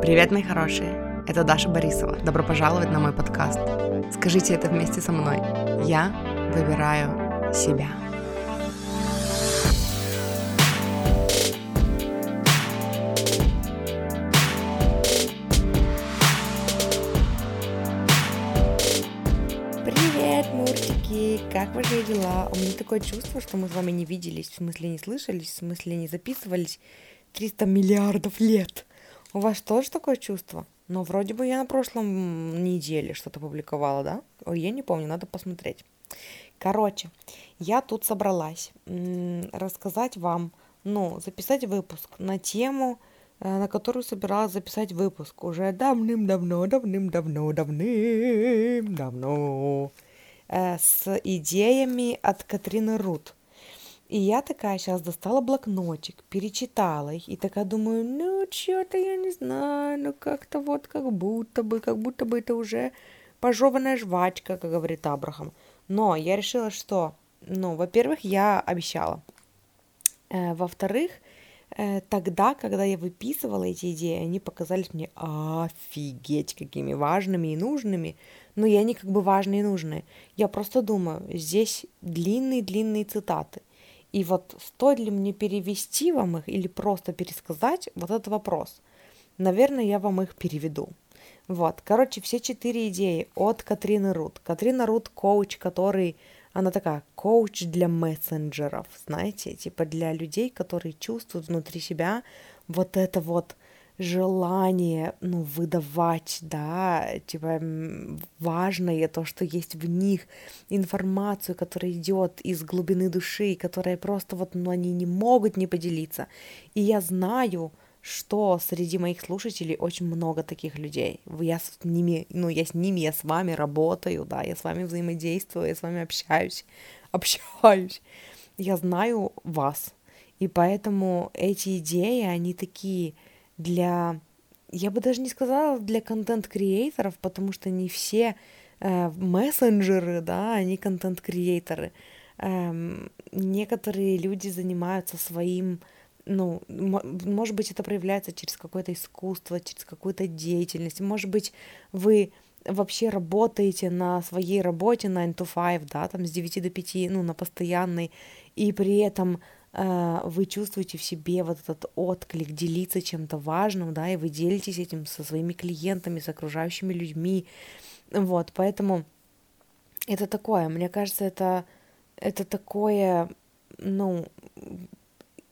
Привет, мои хорошие! Это Даша Борисова. Добро пожаловать на мой подкаст. Скажите это вместе со мной. Я выбираю себя. Муртики! Как ваши дела? У меня такое чувство, что мы с вами не виделись, в смысле не слышались, в смысле не записывались 300 миллиардов лет. У вас тоже такое чувство? Но вроде бы я на прошлом неделе что-то публиковала, да? Ой, я не помню, надо посмотреть. Короче, я тут собралась рассказать вам, ну, записать выпуск на тему, э, на которую собиралась записать выпуск уже давным-давно, давным-давно, давным-давно, э, с идеями от Катрины Рут. И я такая сейчас достала блокнотик, перечитала их, и такая думаю, ну, что-то я не знаю, ну, как-то вот как будто бы, как будто бы это уже пожеванная жвачка, как говорит Абрахам. Но я решила, что, ну, во-первых, я обещала. Э, во-вторых, э, тогда, когда я выписывала эти идеи, они показались мне офигеть какими важными и нужными. Но я не как бы важные и нужные. Я просто думаю, здесь длинные-длинные цитаты. И вот стоит ли мне перевести вам их или просто пересказать, вот этот вопрос. Наверное, я вам их переведу. Вот, короче, все четыре идеи от Катрины Рут. Катрина Рут коуч, который, она такая, коуч для мессенджеров, знаете, типа для людей, которые чувствуют внутри себя вот это вот желание, ну, выдавать, да, типа важное то, что есть в них, информацию, которая идет из глубины души, которая просто вот, ну, они не могут не поделиться. И я знаю, что среди моих слушателей очень много таких людей. Я с ними, ну, я с ними, я с вами работаю, да, я с вами взаимодействую, я с вами общаюсь, общаюсь. Я знаю вас. И поэтому эти идеи, они такие, для, я бы даже не сказала для контент-креаторов, потому что не все э, мессенджеры, да, они контент-креаторы. Эм, некоторые люди занимаются своим, ну, может быть, это проявляется через какое-то искусство, через какую-то деятельность, может быть, вы вообще работаете на своей работе 9 to 5, да, там с 9 до 5, ну, на постоянной, и при этом вы чувствуете в себе вот этот отклик, делиться чем-то важным, да, и вы делитесь этим со своими клиентами, с окружающими людьми, вот, поэтому это такое, мне кажется, это, это такое, ну,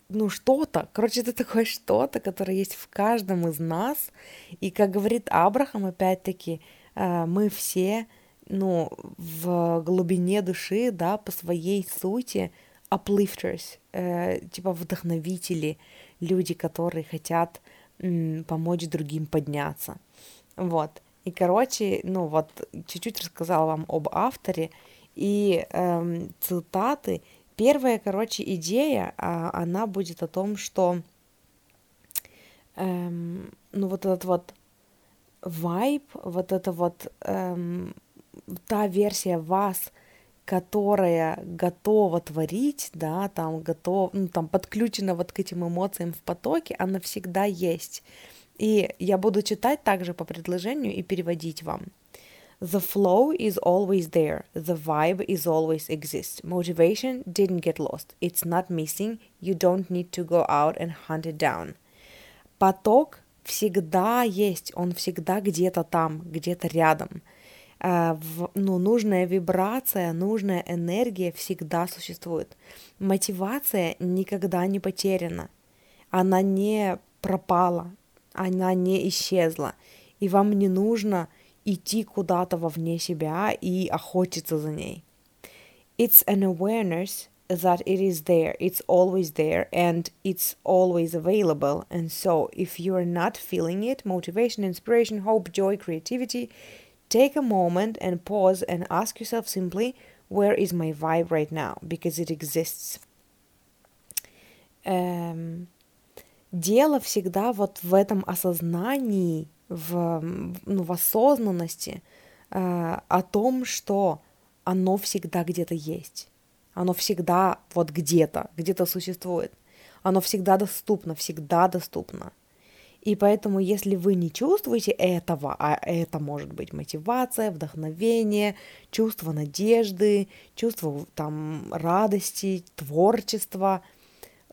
ну, что-то, короче, это такое что-то, которое есть в каждом из нас, и, как говорит Абрахам, опять-таки, э, мы все, ну, в глубине души, да, по своей сути, uplifters, э, типа вдохновители, люди, которые хотят м, помочь другим подняться. Вот. И, короче, ну вот, чуть-чуть рассказала вам об авторе и эм, цитаты. Первая, короче, идея, а, она будет о том, что, эм, ну вот этот вот вайб, вот это вот эм, та версия вас, которая готова творить, да, там готов, ну, там подключена вот к этим эмоциям в потоке, она всегда есть. И я буду читать также по предложению и переводить вам. The flow is always there. The vibe is always exists. Motivation didn't get lost. It's not missing. You don't need to go out and hunt it down. Поток всегда есть, он всегда где-то там, где-то рядом. А, ну, нужная вибрация, нужная энергия всегда существует. Мотивация никогда не потеряна. Она не пропала, она не исчезла. И вам не нужно идти куда-то вовне себя и охотиться за ней. It's an awareness that it is there, it's always there, and it's always available. And so, if you not feeling it, motivation, inspiration, hope, joy, creativity, Take a moment and pause and ask yourself simply, where is my vibe right now? Because it exists. Эм, дело всегда вот в этом осознании, в, ну, в осознанности э, о том, что оно всегда где-то есть. Оно всегда вот где-то, где-то существует. Оно всегда доступно, всегда доступно. И поэтому, если вы не чувствуете этого, а это может быть мотивация, вдохновение, чувство надежды, чувство там радости, творчества,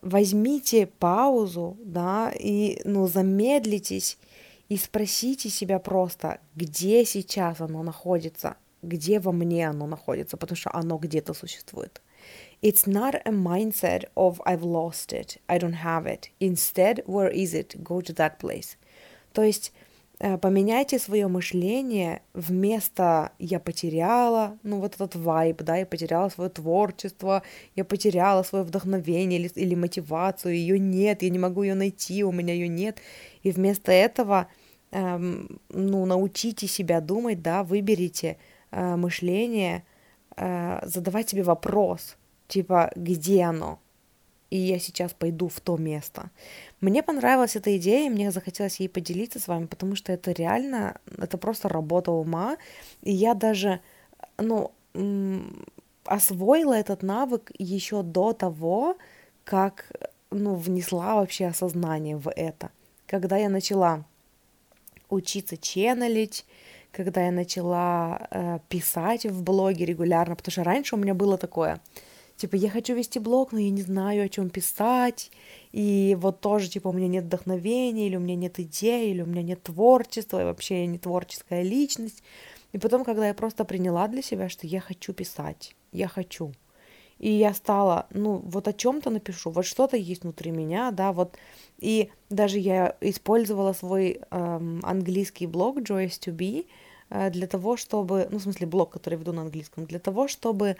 возьмите паузу, да, и, ну, замедлитесь и спросите себя просто, где сейчас оно находится, где во мне оно находится, потому что оно где-то существует. It's not a mindset of I've lost it, I don't have it. Instead, where is it? Go to that place. То есть э, поменяйте свое мышление вместо я потеряла, ну вот этот вайб, да, я потеряла свое творчество, я потеряла свое вдохновение или, или мотивацию, ее нет, я не могу ее найти, у меня ее нет. И вместо этого, эм, ну, научите себя думать, да, выберите э, мышление, э, задавать себе вопрос – типа, где оно? И я сейчас пойду в то место. Мне понравилась эта идея, и мне захотелось ей поделиться с вами, потому что это реально, это просто работа ума. И я даже, ну, освоила этот навык еще до того, как, ну, внесла вообще осознание в это. Когда я начала учиться ченнелить, когда я начала э, писать в блоге регулярно, потому что раньше у меня было такое – типа, я хочу вести блог, но я не знаю, о чем писать, и вот тоже, типа, у меня нет вдохновения, или у меня нет идей, или у меня нет творчества, и вообще я не творческая личность. И потом, когда я просто приняла для себя, что я хочу писать, я хочу, и я стала, ну, вот о чем-то напишу, вот что-то есть внутри меня, да, вот, и даже я использовала свой эм, английский блог Joyce to Be, для того, чтобы, ну, в смысле, блог, который веду на английском, для того, чтобы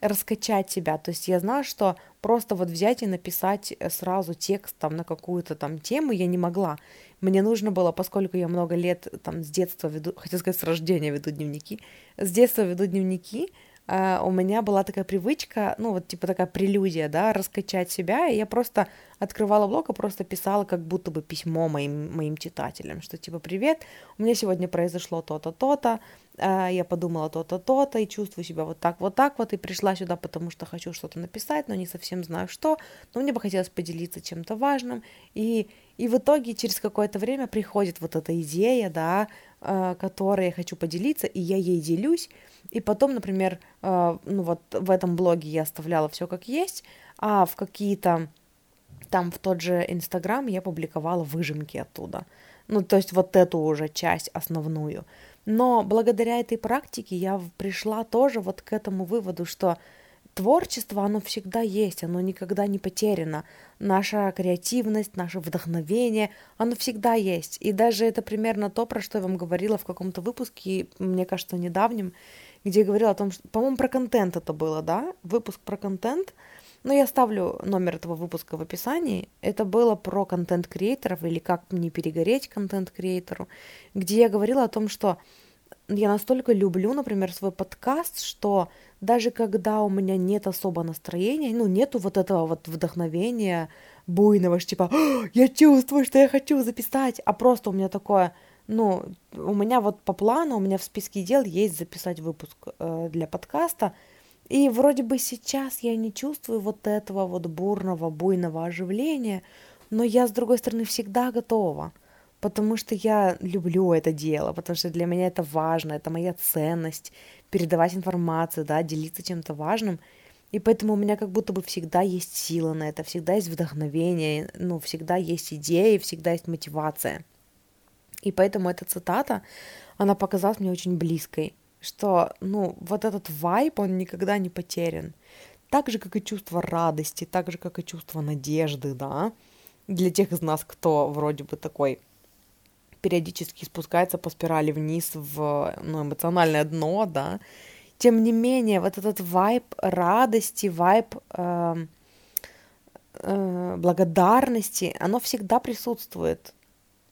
раскачать себя. То есть я знаю, что просто вот взять и написать э, сразу текст там на какую-то там тему я не могла. Мне нужно было, поскольку я много лет там с детства веду, хотел сказать, с рождения веду дневники, с детства веду дневники, у меня была такая привычка, ну вот типа такая прелюдия, да, раскачать себя, и я просто открывала блог и просто писала как будто бы письмо моим, моим читателям, что типа «Привет, у меня сегодня произошло то-то, то-то, uh, я подумала то-то, то-то, и чувствую себя вот так, вот так вот, и пришла сюда, потому что хочу что-то написать, но не совсем знаю что, но мне бы хотелось поделиться чем-то важным, и, и в итоге через какое-то время приходит вот эта идея, да, которой я хочу поделиться, и я ей делюсь, и потом, например, э, ну вот в этом блоге я оставляла все как есть, а в какие-то там в тот же Инстаграм я публиковала выжимки оттуда. Ну, то есть вот эту уже часть основную. Но благодаря этой практике я пришла тоже вот к этому выводу, что творчество, оно всегда есть, оно никогда не потеряно. Наша креативность, наше вдохновение, оно всегда есть. И даже это примерно то, про что я вам говорила в каком-то выпуске, мне кажется, недавнем, где я говорила о том, что, по-моему, про контент это было, да, выпуск про контент, но я ставлю номер этого выпуска в описании. Это было про контент-креаторов или как не перегореть контент-креатору, где я говорила о том, что я настолько люблю, например, свой подкаст, что даже когда у меня нет особо настроения, ну, нету вот этого вот вдохновения буйного, что типа, я чувствую, что я хочу записать, а просто у меня такое – ну, у меня вот по плану, у меня в списке дел есть записать выпуск э, для подкаста, и вроде бы сейчас я не чувствую вот этого вот бурного, буйного оживления, но я, с другой стороны, всегда готова, потому что я люблю это дело, потому что для меня это важно, это моя ценность, передавать информацию, да, делиться чем-то важным, и поэтому у меня как будто бы всегда есть сила на это, всегда есть вдохновение, ну, всегда есть идеи, всегда есть мотивация – и поэтому эта цитата, она показалась мне очень близкой, что, ну, вот этот вайб, он никогда не потерян. Так же, как и чувство радости, так же, как и чувство надежды, да, для тех из нас, кто вроде бы такой периодически спускается по спирали вниз в ну, эмоциональное дно, да, тем не менее, вот этот вайб радости, вайб э, э, благодарности, оно всегда присутствует.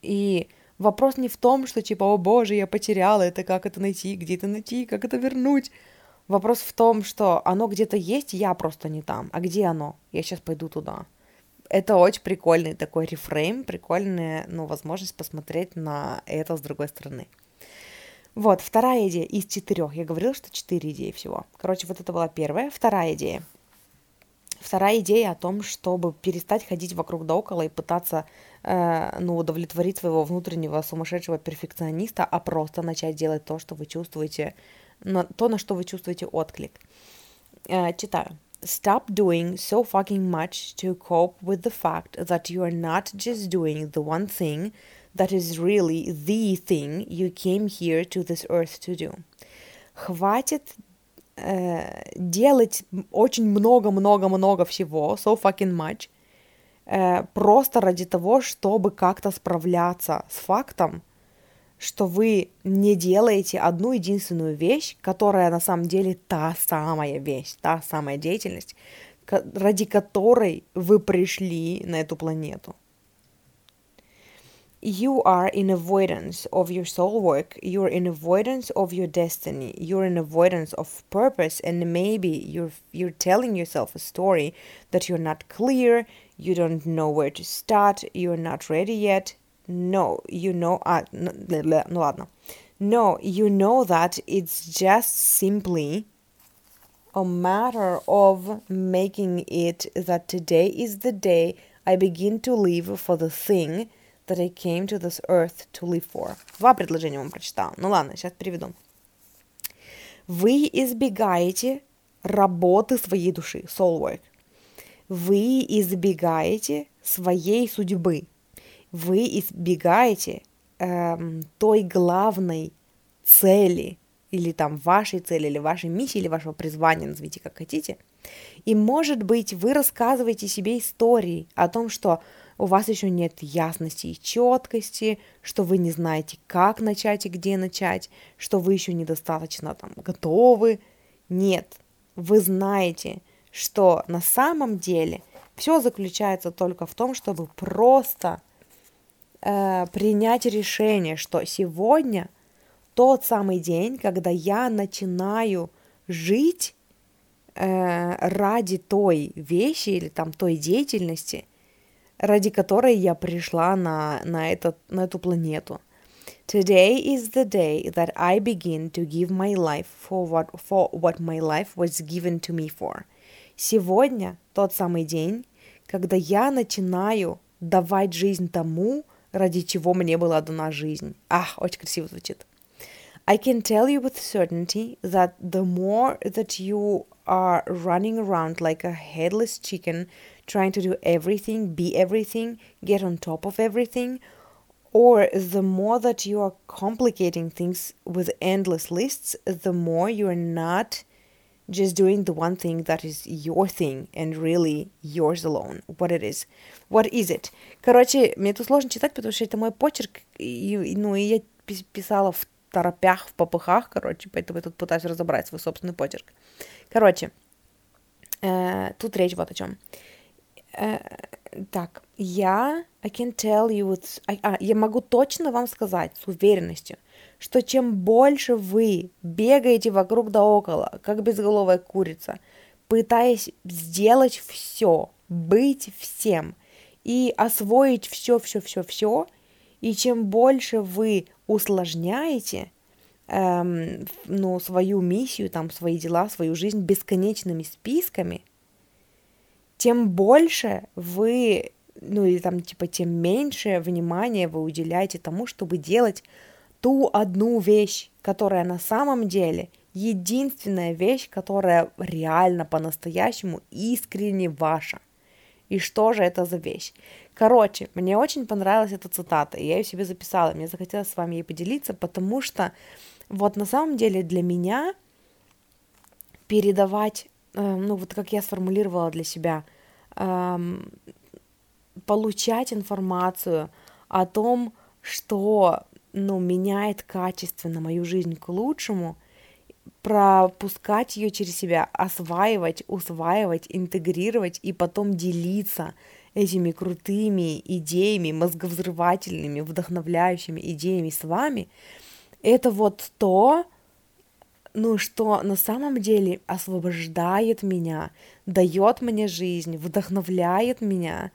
И Вопрос не в том, что типа, о боже, я потеряла это, как это найти, где это найти, как это вернуть. Вопрос в том, что оно где-то есть, я просто не там. А где оно? Я сейчас пойду туда. Это очень прикольный такой рефрейм, прикольная, ну, возможность посмотреть на это с другой стороны. Вот, вторая идея из четырех. Я говорила, что четыре идеи всего. Короче, вот это была первая. Вторая идея. Вторая идея о том, чтобы перестать ходить вокруг да около и пытаться э, ну, удовлетворить своего внутреннего сумасшедшего перфекциониста, а просто начать делать то, что вы чувствуете, на, то, на что вы чувствуете отклик. Э, читаю. Stop doing so fucking much to cope with the fact that you are not just doing the one thing that is really the thing you came here to this earth to do. Хватит э, делать очень много-много-много всего, so fucking much, э, просто ради того, чтобы как-то справляться с фактом, что вы не делаете одну единственную вещь, которая на самом деле та самая вещь, та самая деятельность, ради которой вы пришли на эту планету. You are in avoidance of your soul work, you're in avoidance of your destiny, you're in avoidance of purpose, and maybe you're you're telling yourself a story that you're not clear, you don't know where to start, you're not ready yet, no, you know, а, ну, ну ладно. No, you know that it's just simply a matter of making it that today is the day I begin to live for the thing that I came to this earth to live for. Два предложения вам прочитала. Ну ладно, сейчас переведу. Вы избегаете работы своей души, soul work. Вы избегаете своей судьбы, вы избегаете эм, той главной цели или там вашей цели, или вашей миссии, или вашего призвания, назовите как хотите. И, может быть, вы рассказываете себе истории о том, что у вас еще нет ясности и четкости, что вы не знаете, как начать и где начать, что вы еще недостаточно там готовы. Нет, вы знаете, что на самом деле все заключается только в том, чтобы просто э, принять решение, что сегодня тот самый день, когда я начинаю жить э, ради той вещи или там той деятельности, ради которой я пришла на, на, этот, на эту планету. Today is the day that I begin to give my life for what, for what my life was given to me for. Сегодня тот самый день, когда я начинаю давать жизнь тому, ради чего мне была дана жизнь. Ах, очень красиво звучит. I can tell you with certainty that the more that you are running around like a headless chicken, trying to do everything, be everything, get on top of everything, or the more that you are complicating things with endless lists, the more you are not just doing the one thing that is your thing and really yours alone. What it is. What is it? Короче, мне тут сложно читать, потому что это мой почерк, и, ну, и я писала в торопях, в попыхах, короче, поэтому я тут пытаюсь разобрать свой собственный почерк. Короче, э, тут речь вот о чем. Э, так, я, I can tell you, with, а, я могу точно вам сказать с уверенностью, что чем больше вы бегаете вокруг да около, как безголовая курица, пытаясь сделать все, быть всем и освоить все, все, все, все, и чем больше вы усложняете эм, ну, свою миссию, там, свои дела, свою жизнь бесконечными списками, тем больше вы, ну или там типа тем меньше внимания вы уделяете тому, чтобы делать ту одну вещь, которая на самом деле единственная вещь, которая реально по-настоящему искренне ваша. И что же это за вещь? Короче, мне очень понравилась эта цитата, и я ее себе записала. Мне захотелось с вами ей поделиться, потому что вот на самом деле для меня передавать, э, ну вот как я сформулировала для себя, э, получать информацию о том, что ну, меняет качественно мою жизнь к лучшему, пропускать ее через себя, осваивать, усваивать, интегрировать и потом делиться этими крутыми идеями, мозговзрывательными, вдохновляющими идеями с вами, это вот то, ну, что на самом деле освобождает меня, дает мне жизнь, вдохновляет меня.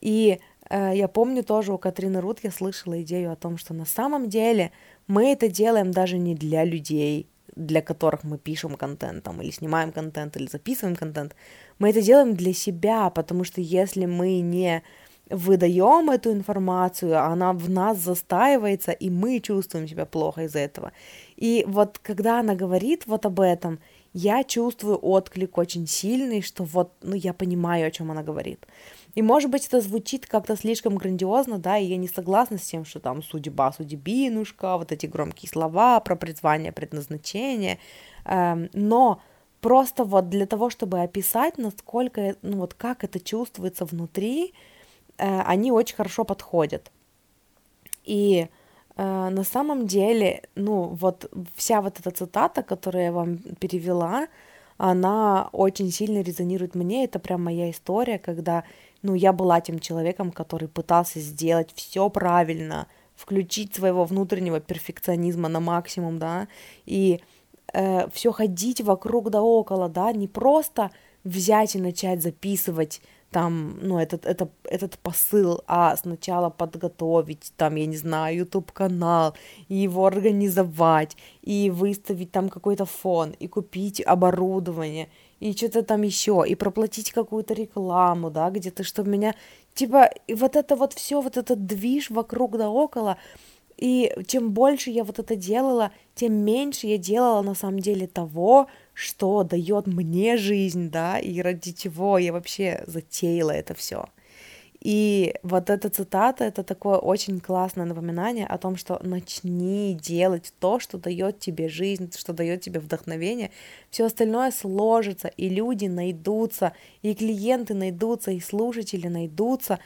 И Э, я помню тоже у Катрины Рут я слышала идею о том, что на самом деле мы это делаем даже не для людей, для которых мы пишем контент там, или снимаем контент, или записываем контент, мы это делаем для себя, потому что если мы не выдаем эту информацию, она в нас застаивается, и мы чувствуем себя плохо из-за этого. И вот когда она говорит вот об этом, я чувствую отклик очень сильный, что вот, ну, я понимаю, о чем она говорит. И, может быть, это звучит как-то слишком грандиозно, да, и я не согласна с тем, что там судьба, судьбинушка, вот эти громкие слова про призвание, предназначение, эм, но просто вот для того, чтобы описать, насколько, ну вот как это чувствуется внутри, Э, они очень хорошо подходят. И э, на самом деле, ну, вот вся вот эта цитата, которую я вам перевела, она очень сильно резонирует мне. Это прям моя история, когда, ну, я была тем человеком, который пытался сделать все правильно, включить своего внутреннего перфекционизма на максимум, да, и э, все ходить вокруг да около, да, не просто взять и начать записывать там, ну, этот, это, этот посыл, а сначала подготовить, там, я не знаю, YouTube-канал, и его организовать, и выставить там какой-то фон, и купить оборудование, и что-то там еще, и проплатить какую-то рекламу, да, где-то, чтобы меня, типа, и вот это вот все, вот этот движ вокруг да около, и чем больше я вот это делала, тем меньше я делала на самом деле того, что дает мне жизнь, да, и ради чего я вообще затеяла это все. И вот эта цитата это такое очень классное напоминание о том, что начни делать то, что дает тебе жизнь, что дает тебе вдохновение. Все остальное сложится, и люди найдутся, и клиенты найдутся, и слушатели найдутся.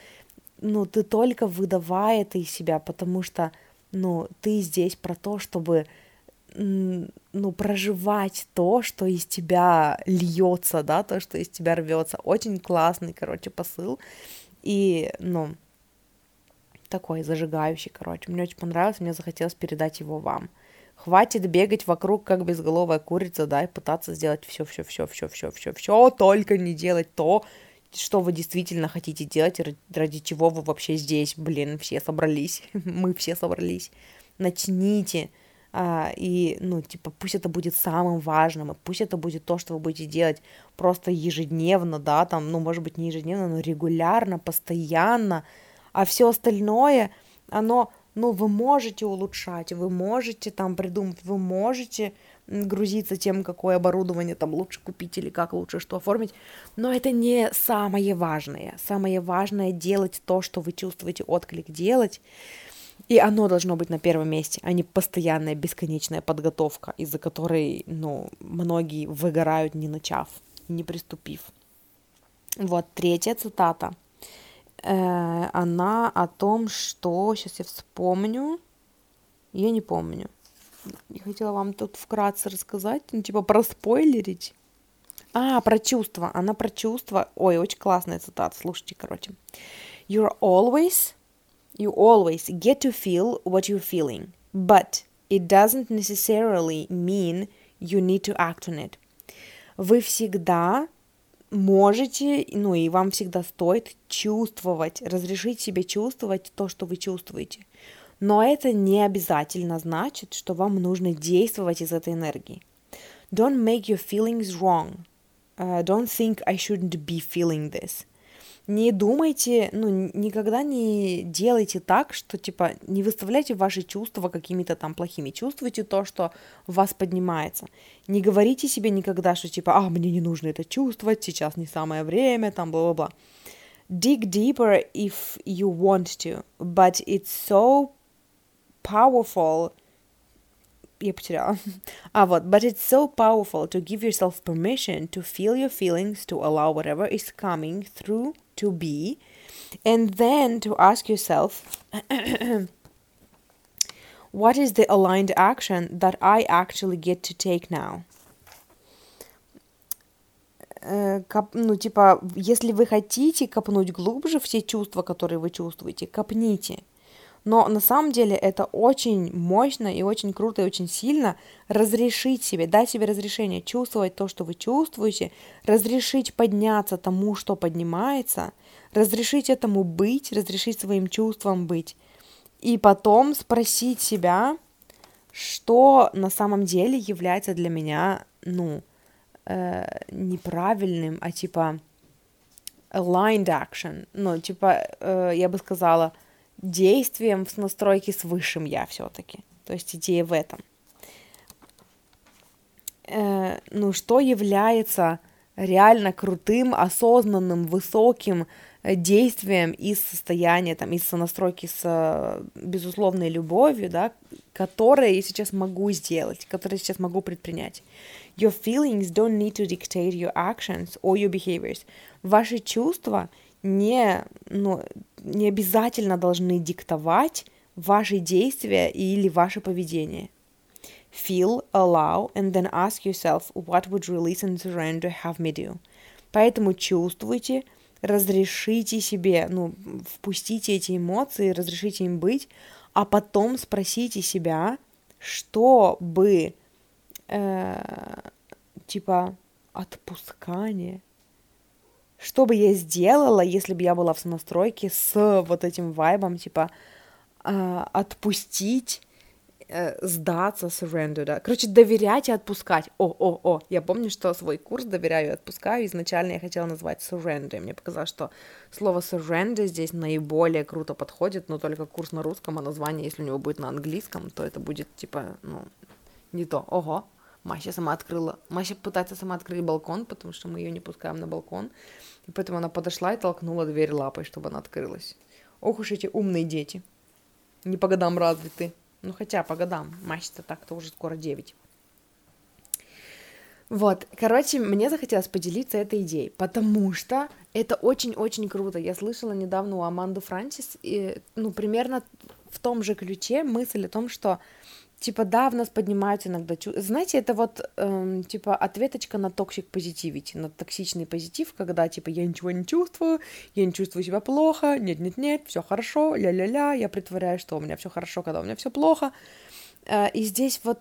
Ну, ты только выдавай это из себя, потому что ну, ты здесь про то, чтобы ну, проживать то, что из тебя льется, да, то, что из тебя рвется. Очень классный, короче, посыл. И, ну, такой зажигающий, короче. Мне очень понравилось, мне захотелось передать его вам. Хватит бегать вокруг, как безголовая курица, да, и пытаться сделать все, все, все, все, все, все, все, только не делать то, что вы действительно хотите делать, ради чего вы вообще здесь, блин, все собрались, мы все собрались. Начните, и, ну, типа, пусть это будет самым важным, и пусть это будет то, что вы будете делать просто ежедневно, да, там, ну, может быть, не ежедневно, но регулярно, постоянно, а все остальное, оно, ну, вы можете улучшать, вы можете там придумать, вы можете грузиться тем, какое оборудование там лучше купить или как лучше что оформить, но это не самое важное. Самое важное делать то, что вы чувствуете отклик делать, и оно должно быть на первом месте, а не постоянная бесконечная подготовка, из-за которой, ну, многие выгорают, не начав, не приступив. Вот третья цитата. Э, она о том, что... Сейчас я вспомню. Я не помню. Я хотела вам тут вкратце рассказать, ну, типа проспойлерить. А, про чувства. Она про чувства. Ой, очень классная цитата. Слушайте, короче. You're always You always get to feel what you're feeling, but it doesn't necessarily mean you need to act on it. Вы всегда можете, ну и вам всегда стоит чувствовать, разрешить себе чувствовать то, что вы чувствуете. Но это не обязательно значит, что вам нужно действовать из этой энергии. Don't make your feelings wrong. Uh, don't think I shouldn't be feeling this не думайте, ну, никогда не делайте так, что, типа, не выставляйте ваши чувства какими-то там плохими. Чувствуйте то, что в вас поднимается. Не говорите себе никогда, что, типа, а, мне не нужно это чувствовать, сейчас не самое время, там, бла-бла-бла. Dig deeper if you want to, but it's so powerful я потеряла. а вот, but it's so powerful to give yourself permission to feel your feelings, to allow whatever is coming through to be, and then to ask yourself, what is the aligned action that I actually get to take now? Ну, типа, если вы хотите копнуть глубже все чувства, которые вы чувствуете, копните. Но на самом деле это очень мощно и очень круто и очень сильно разрешить себе, дать себе разрешение чувствовать то, что вы чувствуете, разрешить подняться тому, что поднимается, разрешить этому быть, разрешить своим чувствам быть. И потом спросить себя, что на самом деле является для меня, ну, э, неправильным, а типа aligned action, ну, типа, э, я бы сказала, действием в настройке с высшим я все-таки. То есть идея в этом. Э, ну, что является реально крутым, осознанным, высоким э, действием из состояния, там, из сонастройки с э, безусловной любовью, да, которое я сейчас могу сделать, которое я сейчас могу предпринять. Your feelings don't need to dictate your actions or your behaviors. Ваши чувства не, ну, не обязательно должны диктовать ваши действия или ваше поведение. Feel, allow, and then ask yourself what would release and surrender have me do. Поэтому чувствуйте, разрешите себе, ну, впустите эти эмоции, разрешите им быть, а потом спросите себя, что бы, э, типа, отпускание, что бы я сделала, если бы я была в сонастройке с вот этим вайбом, типа, э, отпустить э, сдаться, surrender, да. Короче, доверять и отпускать. О, о, о, я помню, что свой курс доверяю и отпускаю. Изначально я хотела назвать surrender. Мне показалось, что слово surrender здесь наиболее круто подходит, но только курс на русском, а название, если у него будет на английском, то это будет, типа, ну, не то. Ого, Мася сама открыла. Мася пытается сама открыть балкон, потому что мы ее не пускаем на балкон. И поэтому она подошла и толкнула дверь лапой, чтобы она открылась. Ох уж эти умные дети. Не по годам развиты. Ну, хотя по годам. Мачта так-то уже скоро 9. Вот, короче, мне захотелось поделиться этой идеей, потому что это очень-очень круто. Я слышала недавно у Аманды Франсис, и, ну, примерно в том же ключе мысль о том, что типа, да, в нас поднимаются иногда чувства. Знаете, это вот, эм, типа, ответочка на toxic positivity, на токсичный позитив, когда, типа, я ничего не чувствую, я не чувствую себя плохо, нет-нет-нет, все хорошо, ля-ля-ля, я притворяюсь, что у меня все хорошо, когда у меня все плохо. Э, и здесь вот,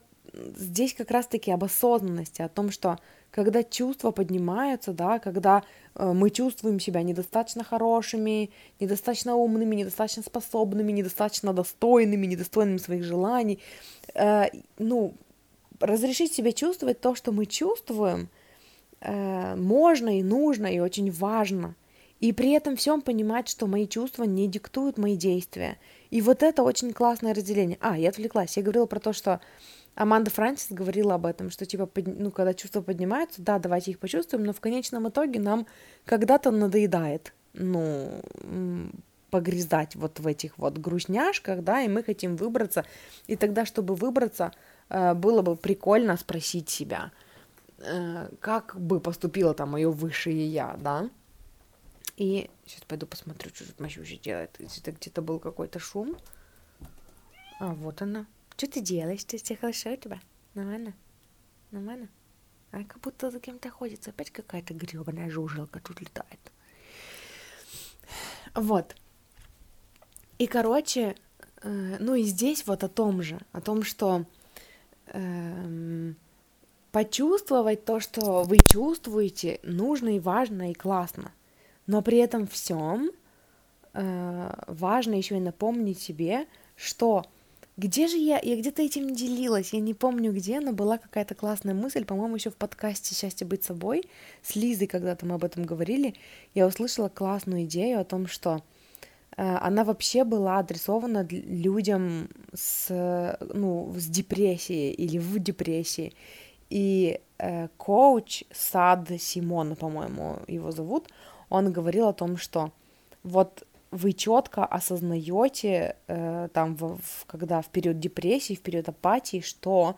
здесь как раз-таки об осознанности, о том, что когда чувства поднимаются, да, когда э, мы чувствуем себя недостаточно хорошими, недостаточно умными, недостаточно способными, недостаточно достойными, недостойными своих желаний, э, ну, разрешить себе чувствовать то, что мы чувствуем, э, можно и нужно, и очень важно. И при этом всем понимать, что мои чувства не диктуют мои действия. И вот это очень классное разделение. А, я отвлеклась. Я говорила про то, что Аманда Франсис говорила об этом, что типа, под, ну, когда чувства поднимаются, да, давайте их почувствуем, но в конечном итоге нам когда-то надоедает, ну, погрязать вот в этих вот грустняшках, да, и мы хотим выбраться, и тогда, чтобы выбраться, э, было бы прикольно спросить себя, э, как бы поступило там мое высшее я, да, и сейчас пойду посмотрю, что тут Мащущий делает, это где-то был какой-то шум, а вот она, что ты делаешь? Ты все хорошо у тебя? Нормально? Нормально? А как будто за кем-то ходится. Опять какая-то гребаная жужелка тут летает. Вот. И, короче, э, ну и здесь вот о том же, о том, что э, почувствовать то, что вы чувствуете, нужно и важно и классно. Но при этом всем э, важно еще и напомнить себе, что где же я? Я где-то этим делилась, я не помню где, но была какая-то классная мысль, по-моему, еще в подкасте «Счастье быть собой» с Лизой, когда-то мы об этом говорили, я услышала классную идею о том, что э, она вообще была адресована людям с, ну, с депрессией или в депрессии. И э, коуч Сад Симон, по-моему, его зовут, он говорил о том, что вот вы четко осознаете, э, там, в, в, когда в период депрессии, в период апатии, что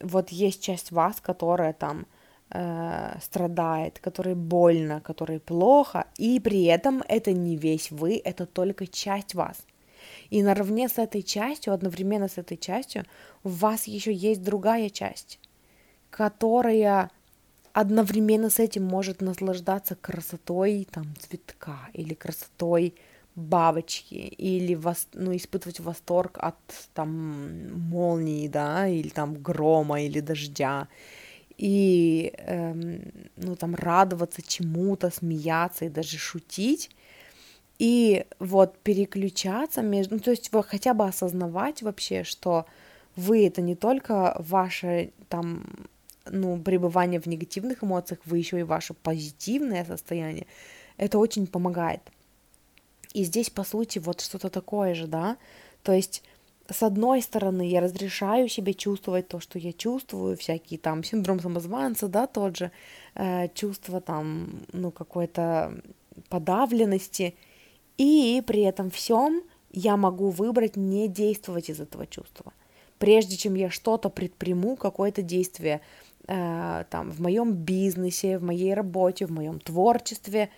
вот есть часть вас, которая там э, страдает, которой больно, которой плохо, и при этом это не весь вы, это только часть вас. И наравне с этой частью, одновременно с этой частью, у вас еще есть другая часть, которая одновременно с этим может наслаждаться красотой там цветка или красотой бабочки или вос, ну, испытывать восторг от там молнии, да, или там грома или дождя. И эм, ну там радоваться чему-то, смеяться и даже шутить. И вот переключаться между, ну, то есть хотя бы осознавать вообще, что вы это не только ваше там ну, пребывание в негативных эмоциях, вы еще и ваше позитивное состояние. Это очень помогает. И здесь, по сути, вот что-то такое же, да, то есть с одной стороны, я разрешаю себе чувствовать то, что я чувствую, всякие там синдром самозванца, да, тот же, э, чувство там, ну, какой-то подавленности, и при этом всем я могу выбрать не действовать из этого чувства. Прежде чем я что-то предприму, какое-то действие там в моем бизнесе, в моей работе, в моем творчестве,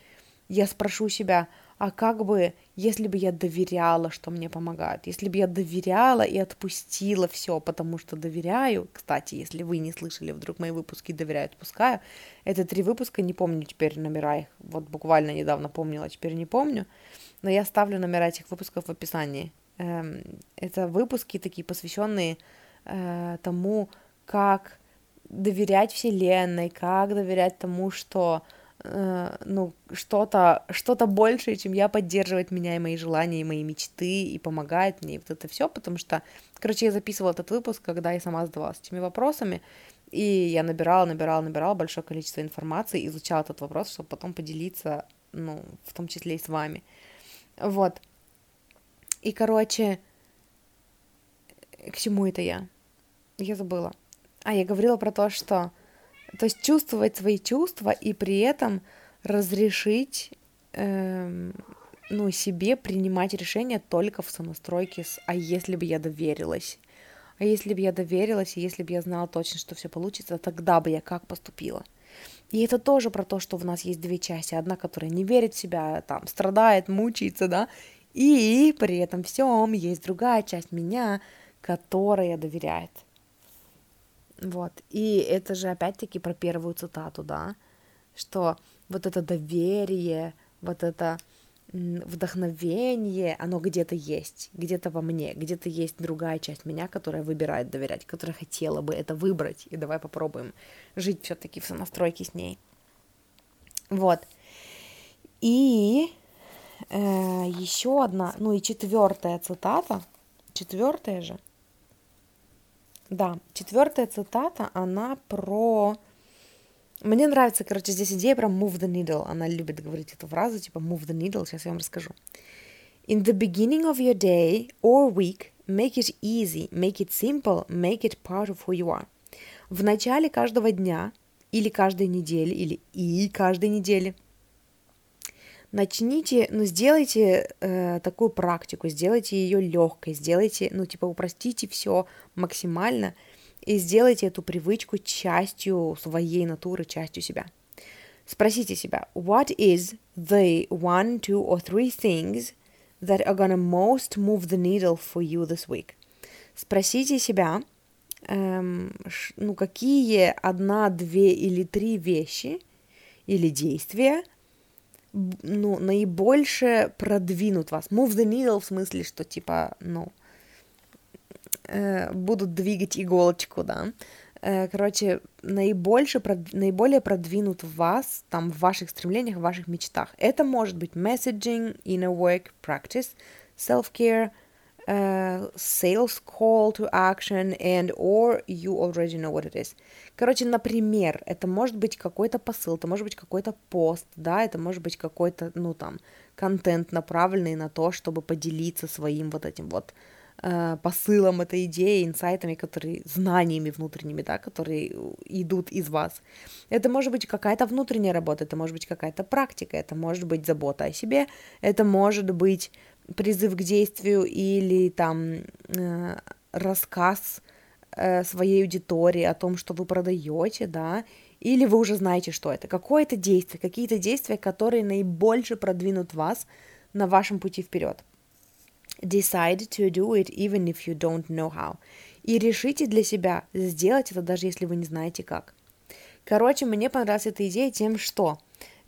я спрошу себя, а как бы, если бы я доверяла, что мне помогает, если бы я доверяла и отпустила все, потому что доверяю, кстати, если вы не слышали вдруг мои выпуски «Доверяю, отпускаю», это три выпуска, не помню теперь номера их, вот буквально недавно помнила, теперь не помню, но я ставлю номера этих выпусков в описании. Эм, это выпуски такие, посвященные э, тому, как доверять Вселенной, как доверять тому, что э, ну, что-то что большее, чем я, поддерживает меня и мои желания, и мои мечты, и помогает мне, и вот это все, потому что, короче, я записывала этот выпуск, когда я сама задавалась этими вопросами, и я набирала, набирала, набирала большое количество информации, изучала этот вопрос, чтобы потом поделиться, ну, в том числе и с вами. Вот. И, короче, к чему это я? Я забыла. А, я говорила про то, что то есть чувствовать свои чувства и при этом разрешить эм, ну, себе принимать решения только в сонастройке с «а если бы я доверилась?» А если бы я доверилась, и если бы я знала точно, что все получится, тогда бы я как поступила? И это тоже про то, что в нас есть две части. Одна, которая не верит в себя, там, страдает, мучается, да, и при этом всем есть другая часть меня, которая доверяет. Вот. И это же опять-таки про первую цитату, да, что вот это доверие, вот это вдохновение, оно где-то есть, где-то во мне, где-то есть другая часть меня, которая выбирает доверять, которая хотела бы это выбрать, и давай попробуем жить все-таки в сонастройке с ней. Вот. И э, еще одна, ну и четвертая цитата, четвертая же, да, четвертая цитата, она про... Мне нравится, короче, здесь идея про move the needle. Она любит говорить эту фразу, типа move the needle. Сейчас я вам расскажу. In the beginning of your day or week, make it easy, make it simple, make it part of who you are. В начале каждого дня или каждой недели, или и каждой недели – начните, ну, сделайте э, такую практику, сделайте ее легкой, сделайте, ну, типа, упростите все максимально и сделайте эту привычку частью своей натуры, частью себя. Спросите себя, what is the one, two or three things that are gonna most move the needle for you this week? Спросите себя, эм, ну, какие одна, две или три вещи или действия ну, наибольше продвинут вас. Move the needle в смысле, что типа, ну, э, будут двигать иголочку, да. Э, короче, наибольше, прод, наиболее продвинут вас там в ваших стремлениях, в ваших мечтах. Это может быть messaging, inner work, practice, self-care, uh, sales call to action and or you already know what it is. Короче, например, это может быть какой-то посыл, это может быть какой-то пост, да, это может быть какой-то, ну там, контент, направленный на то, чтобы поделиться своим вот этим вот э, посылом этой идеи, инсайтами, которые, знаниями внутренними, да, которые идут из вас. Это может быть какая-то внутренняя работа, это может быть какая-то практика, это может быть забота о себе, это может быть призыв к действию или там э, рассказ э, своей аудитории о том, что вы продаете, да, или вы уже знаете, что это. Какое-то действие, какие-то действия, которые наибольше продвинут вас на вашем пути вперед. Decide to do it even if you don't know how. И решите для себя сделать это, даже если вы не знаете как. Короче, мне понравилась эта идея тем, что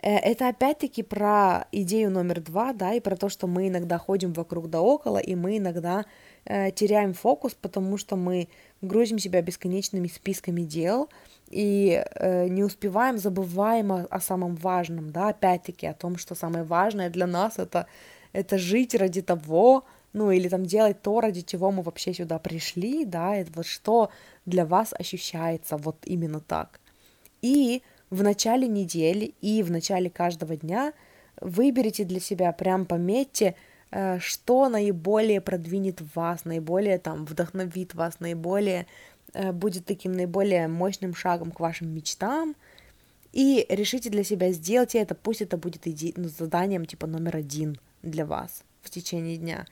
это опять-таки про идею номер два, да, и про то, что мы иногда ходим вокруг да около, и мы иногда э, теряем фокус, потому что мы грузим себя бесконечными списками дел и э, не успеваем, забываем о, о самом важном, да, опять-таки о том, что самое важное для нас это это жить ради того, ну, или там делать то, ради чего мы вообще сюда пришли, да, это вот что для вас ощущается вот именно так. И в начале недели и в начале каждого дня выберите для себя, прям пометьте, э, что наиболее продвинет вас, наиболее там вдохновит вас, наиболее э, будет таким наиболее мощным шагом к вашим мечтам, и решите для себя, сделайте это, пусть это будет ну, заданием типа номер один для вас в течение дня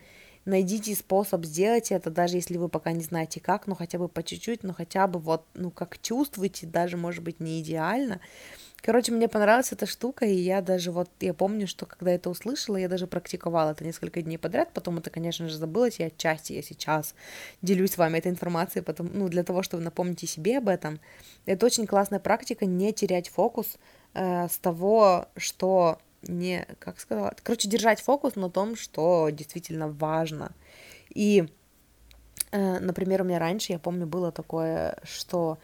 найдите способ сделать это, даже если вы пока не знаете как, ну хотя бы по чуть-чуть, ну хотя бы вот, ну как чувствуете, даже может быть не идеально. Короче, мне понравилась эта штука, и я даже вот, я помню, что когда это услышала, я даже практиковала это несколько дней подряд, потом это, конечно же, забылось, и отчасти я сейчас делюсь с вами этой информацией, потом, ну, для того, чтобы напомнить себе об этом. Это очень классная практика, не терять фокус э, с того, что не, как сказать, короче, держать фокус на том, что действительно важно. И, э, например, у меня раньше, я помню, было такое, что,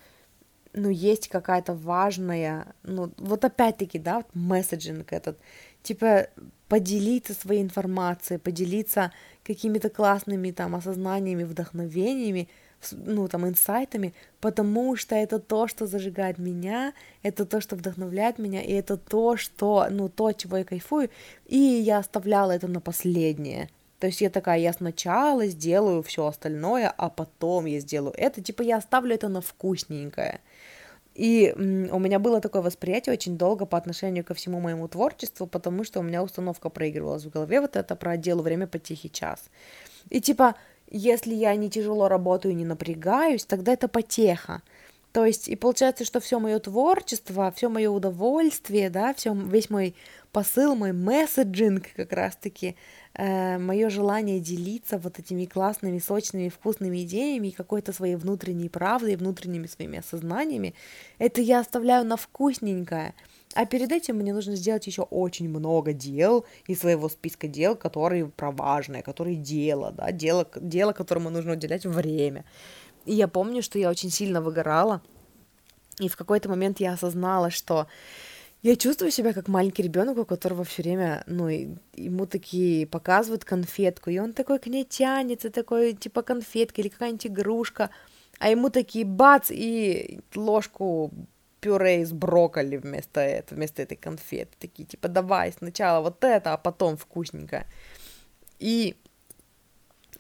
ну, есть какая-то важная, ну, вот опять-таки, да, вот месседжинг этот, типа, поделиться своей информацией, поделиться какими-то классными там осознаниями, вдохновениями, ну, там, инсайтами, потому что это то, что зажигает меня, это то, что вдохновляет меня, и это то, что, ну, то, чего я кайфую, и я оставляла это на последнее. То есть я такая, я сначала сделаю все остальное, а потом я сделаю это, типа я оставлю это на вкусненькое. И у меня было такое восприятие очень долго по отношению ко всему моему творчеству, потому что у меня установка проигрывалась в голове, вот это про отделу время по тихий час. И типа, если я не тяжело работаю не напрягаюсь, тогда это потеха. То есть, и получается, что все мое творчество, все мое удовольствие, да, все, весь мой посыл, мой месседжинг как раз-таки, э, мое желание делиться вот этими классными, сочными, вкусными идеями и какой-то своей внутренней правдой, внутренними своими осознаниями, это я оставляю на вкусненькое. А перед этим мне нужно сделать еще очень много дел из своего списка дел, которые про важное, которые дело, да, дело, дело, которому нужно уделять время. И я помню, что я очень сильно выгорала, и в какой-то момент я осознала, что я чувствую себя как маленький ребенок, у которого все время, ну, ему такие показывают конфетку, и он такой к ней тянется, такой, типа, конфетка или какая-нибудь игрушка, а ему такие бац, и ложку пюре из брокколи вместо этого, вместо этой конфеты. Такие, типа, давай сначала вот это, а потом вкусненькое. И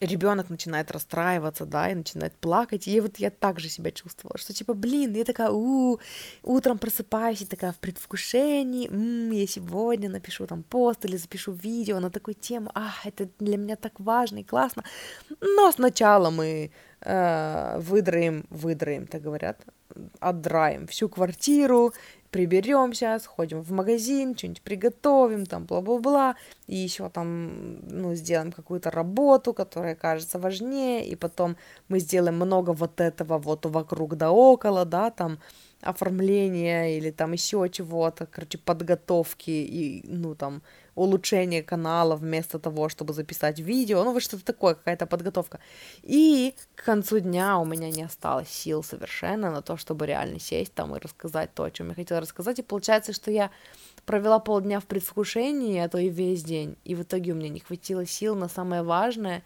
ребенок начинает расстраиваться, да, и начинает плакать, и вот я также себя чувствовала, что типа, блин, я такая, у, утром просыпаюсь и такая в предвкушении, м-м, я сегодня напишу там пост или запишу видео на такую тему, а, это для меня так важно и классно, но сначала мы э, выдраем, выдраем, так говорят, отдраем всю квартиру, приберемся, сходим в магазин, что-нибудь приготовим, там, бла-бла-бла, и еще там, ну, сделаем какую-то работу, которая кажется важнее, и потом мы сделаем много вот этого вот вокруг да около, да, там, оформления или там еще чего-то, короче, подготовки и, ну, там, улучшение канала вместо того, чтобы записать видео, ну вот что-то такое, какая-то подготовка. И к концу дня у меня не осталось сил совершенно на то, чтобы реально сесть там и рассказать то, о чем я хотела рассказать. И получается, что я провела полдня в предвкушении, а то и весь день. И в итоге у меня не хватило сил на самое важное.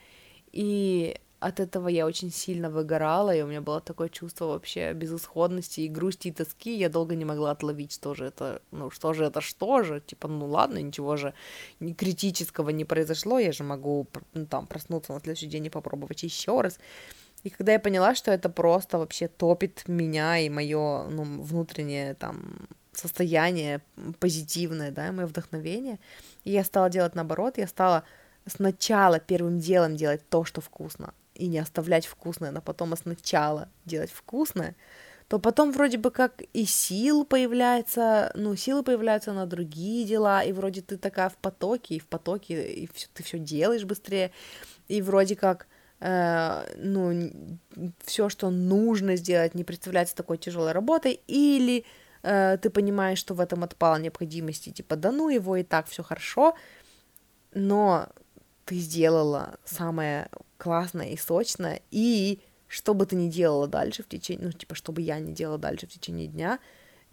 И от этого я очень сильно выгорала, и у меня было такое чувство вообще безысходности и грусти и тоски, я долго не могла отловить, что же это, ну, что же это, что же, типа, ну, ладно, ничего же ни критического не произошло, я же могу, ну, там, проснуться на следующий день и попробовать еще раз, и когда я поняла, что это просто вообще топит меня и мое, ну, внутреннее, там, состояние позитивное, да, мое вдохновение, и я стала делать наоборот, я стала сначала первым делом делать то, что вкусно, и не оставлять вкусное, но потом сначала делать вкусное, то потом вроде бы как и сил появляется, ну, силы появляются на другие дела, и вроде ты такая в потоке, и в потоке, и все, ты все делаешь быстрее, и вроде как, э, ну, все, что нужно сделать, не представляется такой тяжелой работой, или э, ты понимаешь, что в этом отпала необходимости, типа, да ну его и так все хорошо, но ты сделала самое классное и сочное, и что бы ты ни делала дальше в течение, ну, типа, что бы я ни делала дальше в течение дня,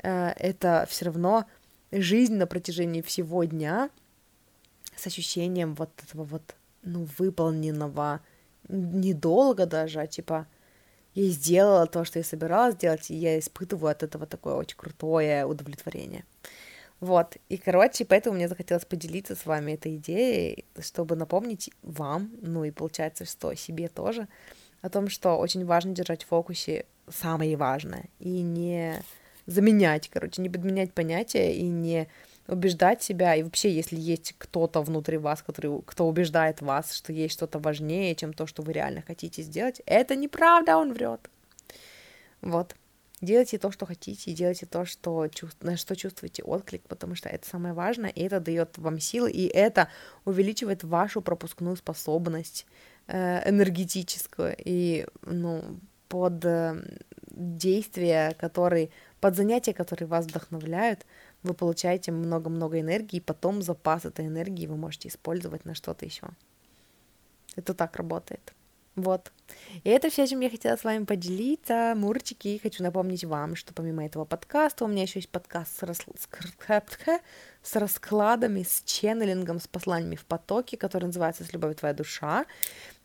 э, это все равно жизнь на протяжении всего дня с ощущением вот этого вот ну, выполненного недолго даже, а типа я сделала то, что я собиралась сделать, и я испытываю от этого такое очень крутое удовлетворение. Вот, и, короче, поэтому мне захотелось поделиться с вами этой идеей, чтобы напомнить вам, ну и получается, что себе тоже, о том, что очень важно держать в фокусе самое важное, и не заменять, короче, не подменять понятия, и не убеждать себя, и вообще, если есть кто-то внутри вас, который, кто убеждает вас, что есть что-то важнее, чем то, что вы реально хотите сделать, это неправда, он врет. Вот. Делайте то, что хотите, делайте то, что, на что чувствуете отклик, потому что это самое важное, и это дает вам силы, и это увеличивает вашу пропускную способность э, энергетическую, и, ну, под э, действия, которые, под занятия, которые вас вдохновляют, вы получаете много-много энергии, и потом запас этой энергии вы можете использовать на что-то еще. Это так работает. Вот. И это все, чем я хотела с вами поделиться. Мурчики, хочу напомнить вам, что помимо этого подкаста у меня еще есть подкаст с, рас... раскладами, с ченнелингом, с посланиями в потоке, который называется «С любовью твоя душа».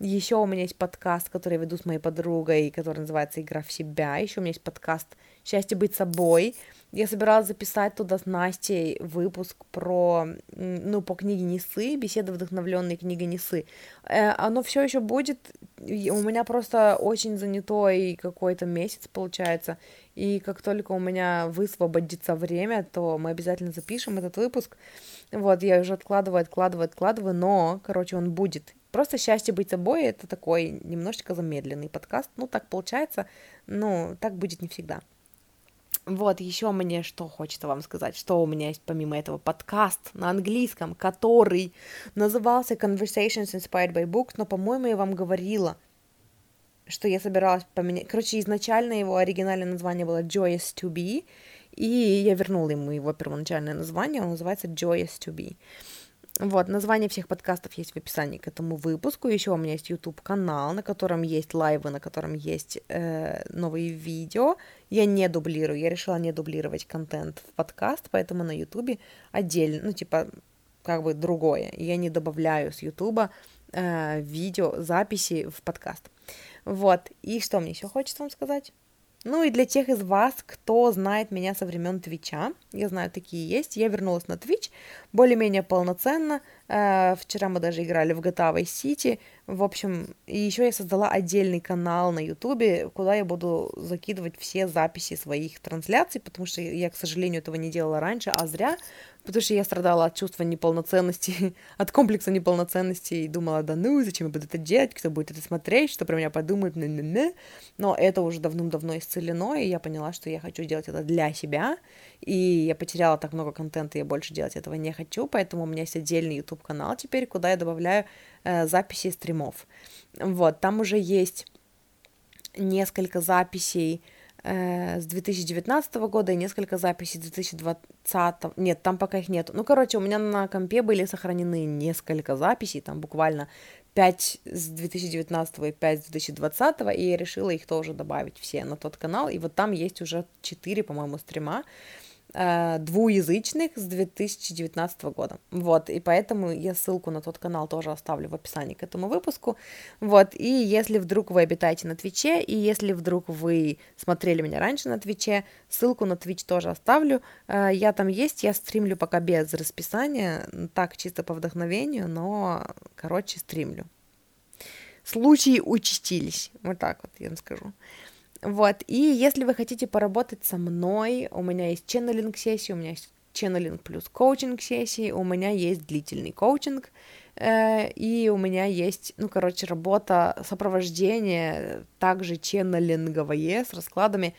Еще у меня есть подкаст, который я веду с моей подругой, который называется «Игра в себя». Еще у меня есть подкаст «Счастье быть собой», я собиралась записать туда с Настей выпуск про, ну, по книге Несы, беседы вдохновленные книгой Несы. Э, оно все еще будет, у меня просто очень занятой какой-то месяц получается, и как только у меня высвободится время, то мы обязательно запишем этот выпуск. Вот, я уже откладываю, откладываю, откладываю, но, короче, он будет. Просто счастье быть собой это такой немножечко замедленный подкаст. Ну, так получается, но так будет не всегда. Вот, еще мне что хочется вам сказать, что у меня есть помимо этого подкаст на английском, который назывался Conversations Inspired by Books, но, по-моему, я вам говорила, что я собиралась поменять. Короче, изначально его оригинальное название было Joyous to Be, и я вернула ему его первоначальное название, он называется Joyous to Be. Вот, название всех подкастов есть в описании к этому выпуску. Еще у меня есть YouTube канал, на котором есть лайвы, на котором есть э, новые видео. Я не дублирую, я решила не дублировать контент в подкаст, поэтому на YouTube отдельно, ну типа как бы другое. Я не добавляю с YouTube э, видео записи в подкаст. Вот. И что мне еще хочется вам сказать? Ну и для тех из вас, кто знает меня со времен Твича, я знаю, такие есть, я вернулась на Твич более-менее полноценно. Э, вчера мы даже играли в GTA Vice City. В общем, еще я создала отдельный канал на Ютубе, куда я буду закидывать все записи своих трансляций, потому что я, к сожалению, этого не делала раньше, а зря, потому что я страдала от чувства неполноценности, от комплекса неполноценности и думала, да ну, зачем я буду это делать, кто будет это смотреть, что про меня подумают, не -не -не. но это уже давным-давно исцелено, и я поняла, что я хочу делать это для себя, и я потеряла так много контента, я больше делать этого не хочу, поэтому у меня есть отдельный YouTube-канал теперь, куда я добавляю э, записи стримов. Вот, там уже есть несколько записей, Э, с 2019 года и несколько записей 2020. Нет, там пока их нет. Ну, короче, у меня на компе были сохранены несколько записей, там буквально 5 с 2019 и 5 с 2020, и я решила их тоже добавить все на тот канал. И вот там есть уже 4, по-моему, стрима. Э, двуязычных с 2019 года. Вот, и поэтому я ссылку на тот канал тоже оставлю в описании к этому выпуску. Вот, и если вдруг вы обитаете на Твиче, и если вдруг вы смотрели меня раньше на Твиче, ссылку на Твич тоже оставлю. Э, я там есть, я стримлю пока без расписания, так, чисто по вдохновению, но, короче, стримлю. Случаи участились, вот так вот я вам скажу. Вот, и если вы хотите поработать со мной, у меня есть ченнелинг сессии, у меня есть ченнелинг плюс коучинг сессии, у меня есть длительный коучинг, э, и у меня есть, ну, короче, работа сопровождения, также ченнелинговое, с раскладами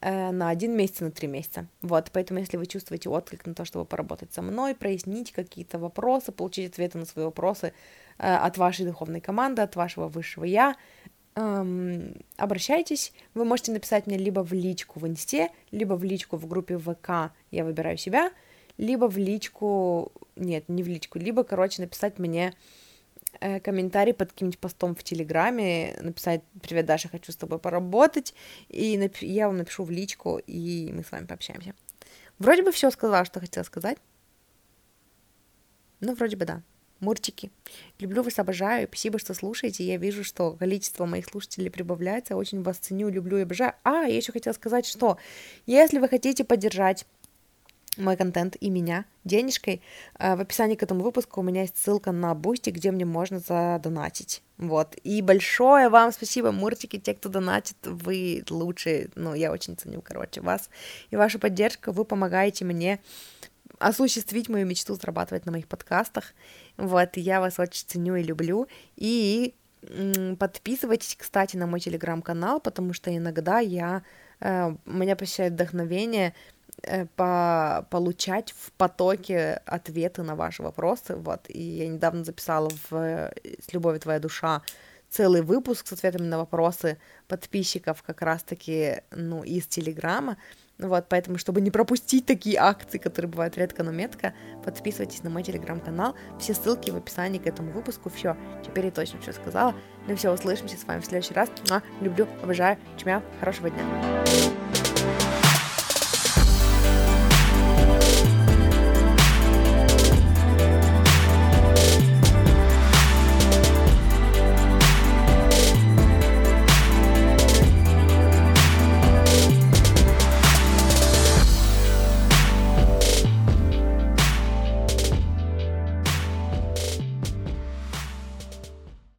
э, на один месяц, на три месяца. Вот, поэтому если вы чувствуете отклик на то, чтобы поработать со мной, прояснить какие-то вопросы, получить ответы на свои вопросы э, от вашей духовной команды, от вашего высшего я, эм, обращайтесь. Вы можете написать мне либо в личку в инсте, либо в личку в группе ВК «Я выбираю себя», либо в личку, нет, не в личку, либо, короче, написать мне э, комментарий под каким-нибудь постом в Телеграме, написать «Привет, Даша, хочу с тобой поработать», и нап- я вам напишу в личку, и мы с вами пообщаемся. Вроде бы все сказала, что хотела сказать. Ну, вроде бы да. Мурчики, люблю вас, обожаю, спасибо, что слушаете, я вижу, что количество моих слушателей прибавляется, очень вас ценю, люблю и обожаю. А, я еще хотела сказать, что если вы хотите поддержать мой контент и меня денежкой. Э, в описании к этому выпуску у меня есть ссылка на Boosty, где мне можно задонатить. Вот. И большое вам спасибо, муртики, те, кто донатит, вы лучшие. Ну, я очень ценю, короче, вас и вашу поддержку. Вы помогаете мне осуществить мою мечту зарабатывать на моих подкастах. Вот, я вас очень ценю и люблю. И подписывайтесь, кстати, на мой телеграм-канал, потому что иногда я, э, меня посещает вдохновение Э, по получать в потоке ответы на ваши вопросы. Вот. И я недавно записала в «С любовью твоя душа» целый выпуск с ответами на вопросы подписчиков как раз-таки, ну, из Телеграма. Вот, поэтому, чтобы не пропустить такие акции, которые бывают редко, но метко, подписывайтесь на мой телеграм-канал. Все ссылки в описании к этому выпуску. Все, теперь я точно все сказала. Ну все, услышимся с вами в следующий раз. Люблю, обожаю, чмя, хорошего дня.